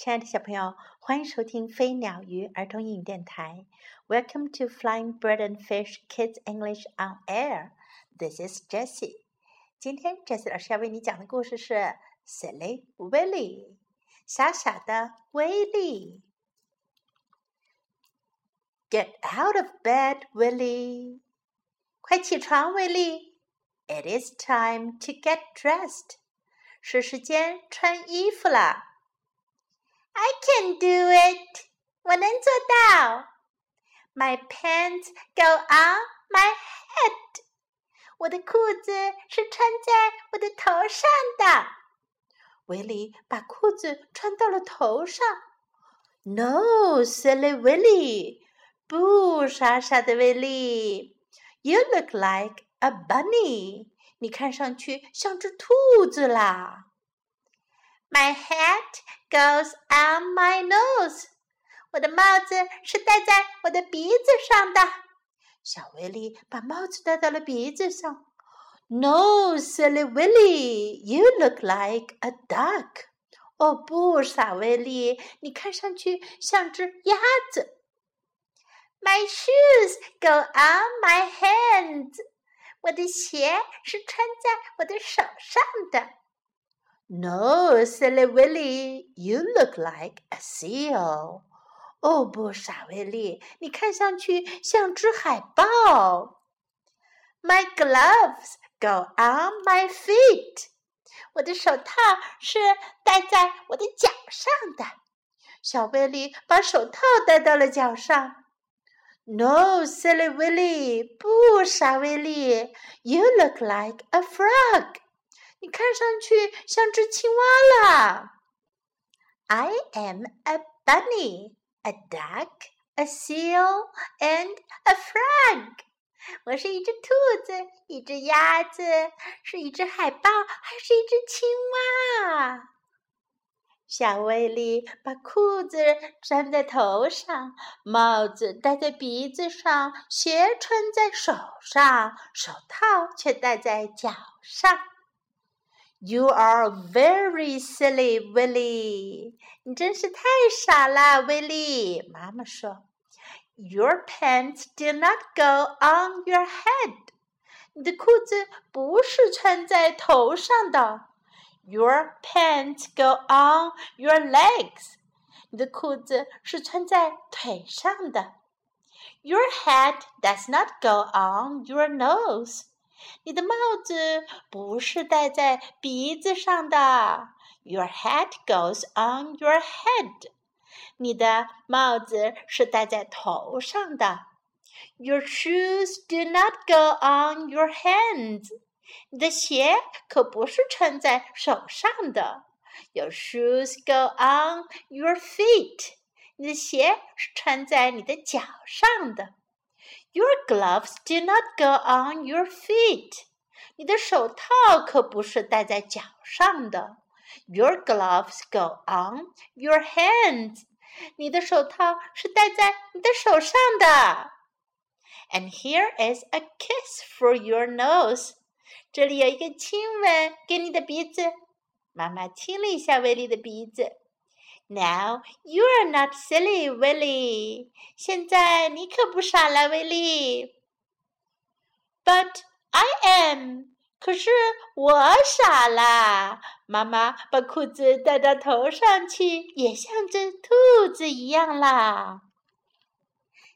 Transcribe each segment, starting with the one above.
亲爱的小朋友，欢迎收听飞鸟鱼儿童英语电台。Welcome to Flying Bird and Fish Kids English on Air. This is Jessie. 今天 Jessie 老师要为你讲的故事是《Silly Willy》，傻傻的威利。Get out of bed, Willy！快起床，威利！It is time to get dressed. 是时间穿衣服了。I can do it，我能做到。My pants go on my head，我的裤子是穿在我的头上的。维利把裤子穿到了头上。No, silly Willy，不，傻傻的威利。You look like a bunny，你看上去像只兔子啦。 My hat goes on my nose。我的帽子是戴在我的鼻子上的。小威利把帽子戴到了鼻子上。No, silly Willy, you look like a duck。哦不，傻威利，你看上去像只鸭子。My shoes go on my hands。我的鞋是穿在我的手上的。 No, silly Willy, you look like a seal. 哦不，傻威利，你看上去像只海豹。My gloves go on my feet. 我的手套是戴在我的脚上的。小威利把手套戴到了脚上。No, silly Willy, 不，傻威利，You look like a frog. 你看上去像只青蛙啦。I am a bunny, a duck, a seal, and a frog. 我是一只兔子，一只鸭子，是一只海豹，还是一只青蛙？小威利把裤子粘在头上，帽子戴在鼻子上，鞋穿在手上，手套却戴在脚上。You are very silly, Willy。你真是太傻啦，威利。妈妈说，Your pants do not go on your head。你的裤子不是穿在头上的。Your pants go on your legs。你的裤子是穿在腿上的。Your head does not go on your nose。你的帽子不是戴在鼻子上的。Your hat goes on your head。你的帽子是戴在头上的。Your shoes do not go on your hands。你的鞋可不是穿在手上的。Your shoes go on your feet。你的鞋是穿在你的脚上的。Your gloves do not go on your feet. 你的手套可不是戴在脚上的。Your gloves go on your hands. 你的手套是戴在你的手上的。And here is a kiss for your nose. 这里有一个亲吻给你的鼻子。妈妈亲了一下威利的鼻子。Now you are not silly, Willy. 现在你可不傻了，威利。But I am. 可是我傻啦！妈妈把裤子戴到头上去，也像只兔子一样啦。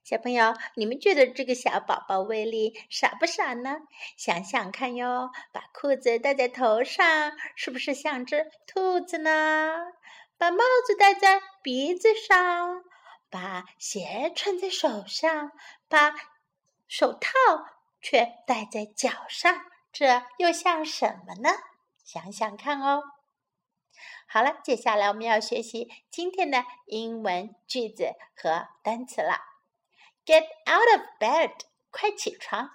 小朋友，你们觉得这个小宝宝威力傻不傻呢？想想看哟，把裤子戴在头上，是不是像只兔子呢？把帽子戴在鼻子上，把鞋穿在手上，把手套却戴在脚上，这又像什么呢？想想看哦。好了，接下来我们要学习今天的英文句子和单词了。Get out of bed，快起床，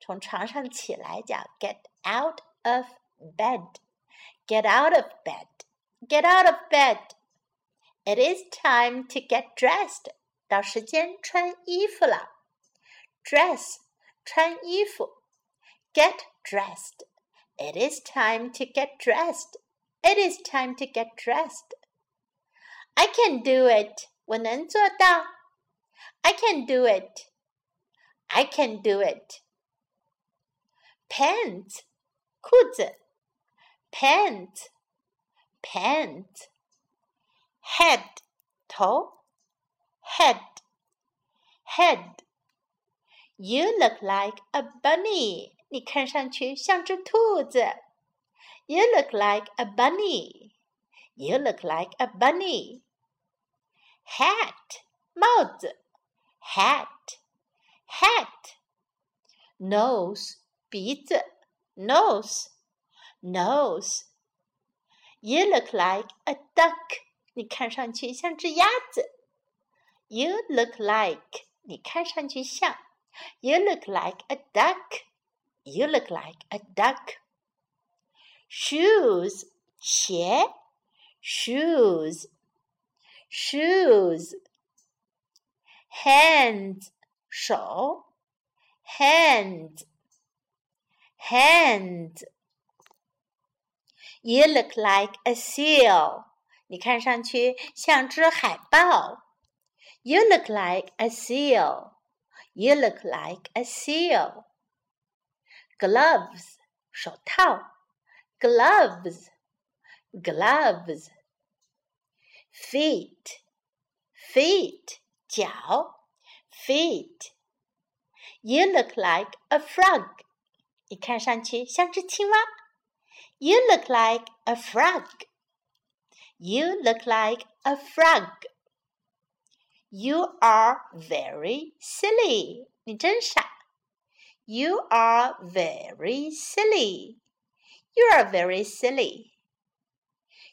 从床上起来叫 get out of bed。Get out of bed。Get out of bed. It is time to get dressed. 到时间穿衣服了。Dress 穿衣服。Get dressed. It is time to get dressed. It is time to get dressed. I can do it，我能做到。I can do it. I can do it. Pants，裤子。Pants, pants. Head，头。Head, head. You look like a bunny. 你看上去像只兔子。You look like a bunny. You look like a bunny. Hat，帽子。hat, hat. Nose, 鼻子，nose, nose. You look like a duck. 你看上去像只鸭子。You look like 你看上去像。You look like a duck. You look like a duck. Shoes 鞋。Shoes. Shoes hands 手，hands hands. You look like a seal. 你看上去像只海豹。You look like a seal. You look like a seal. Gloves 手套，gloves gloves. Feet feet 脚，feet。You look like a frog，你看上去像只青蛙。 You look like a frog. You look like a frog. You are very silly. 你真傻。You are very silly. You are very silly.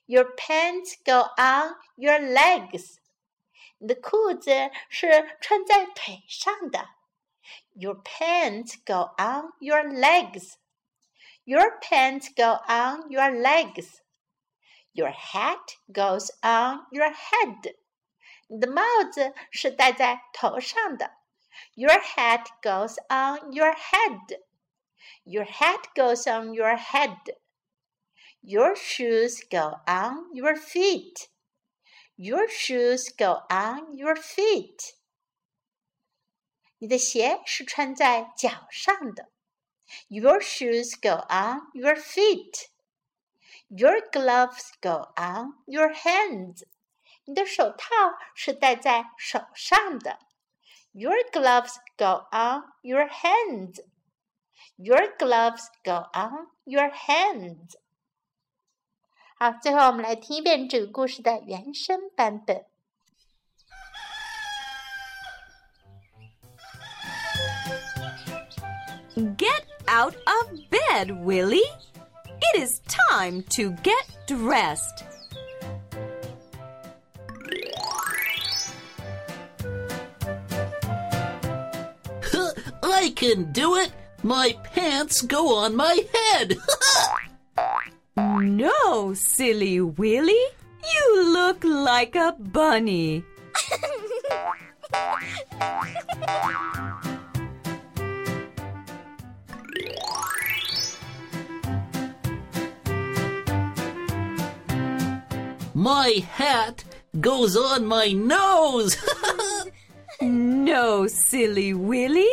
Your pants go on your legs. 你的裤子是穿在腿上的。Your pants go on your legs. Your pants go on your legs. Your hat goes on your head. 你的帽子是戴在头上的。Your hat goes on your head. Your hat goes on your head. Your shoes go on your feet. Your shoes go on your feet. 你的鞋是穿在脚上的。 Your shoes go on your feet. Your gloves go on your hands. 你的手套是戴在手上的。Your gloves go on your hands. Your gloves go on your hands. 好，最后我们来听一遍这个故事的原声版本。 Out of bed, Willy. It is time to get dressed. I can do it. My pants go on my head. No, silly Willy. You look like a bunny. My hat goes on my nose. no, silly Willy.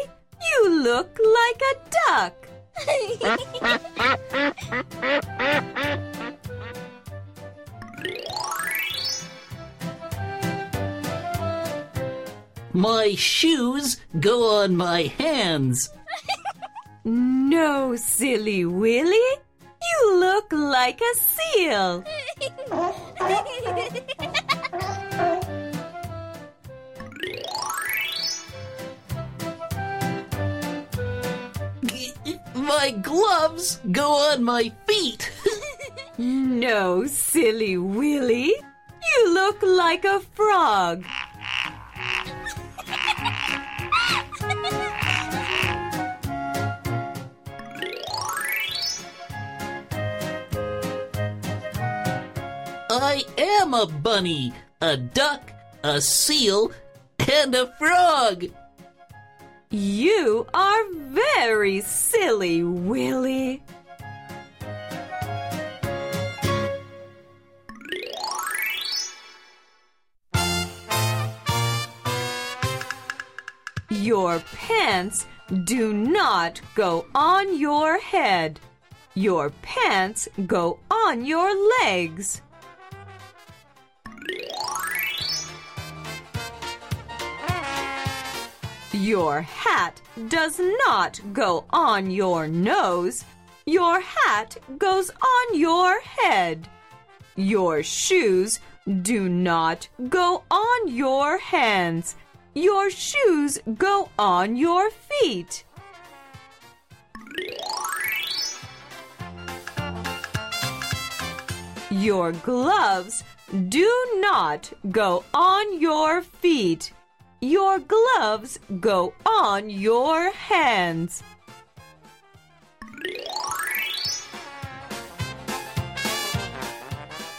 You look like a duck. my shoes go on my hands. no, silly Willy. You look like a seal. My gloves go on my feet. no, silly Willy. You look like a frog. I am a bunny, a duck, a seal, and a frog. You are very silly, Willy. Your pants do not go on your head. Your pants go on your legs. Your hat does not go on your nose. Your hat goes on your head. Your shoes do not go on your hands. Your shoes go on your feet. Your gloves do not go on your feet. Your gloves go on your hands.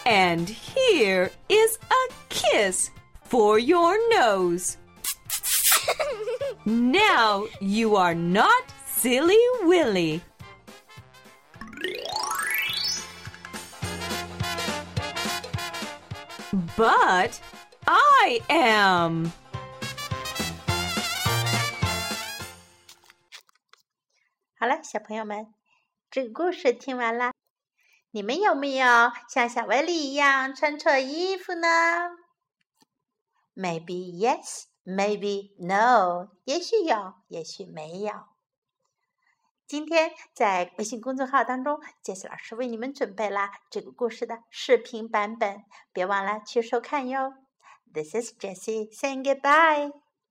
And here is a kiss for your nose. now you are not silly Willy. But I am. 好了，小朋友们，这个故事听完了，你们有没有像小威力一样穿错衣服呢？Maybe yes, maybe no，也许有，也许没有。今天在微信公众号当中，杰西老师为你们准备了这个故事的视频版本，别忘了去收看哟。This is Jessie saying goodbye.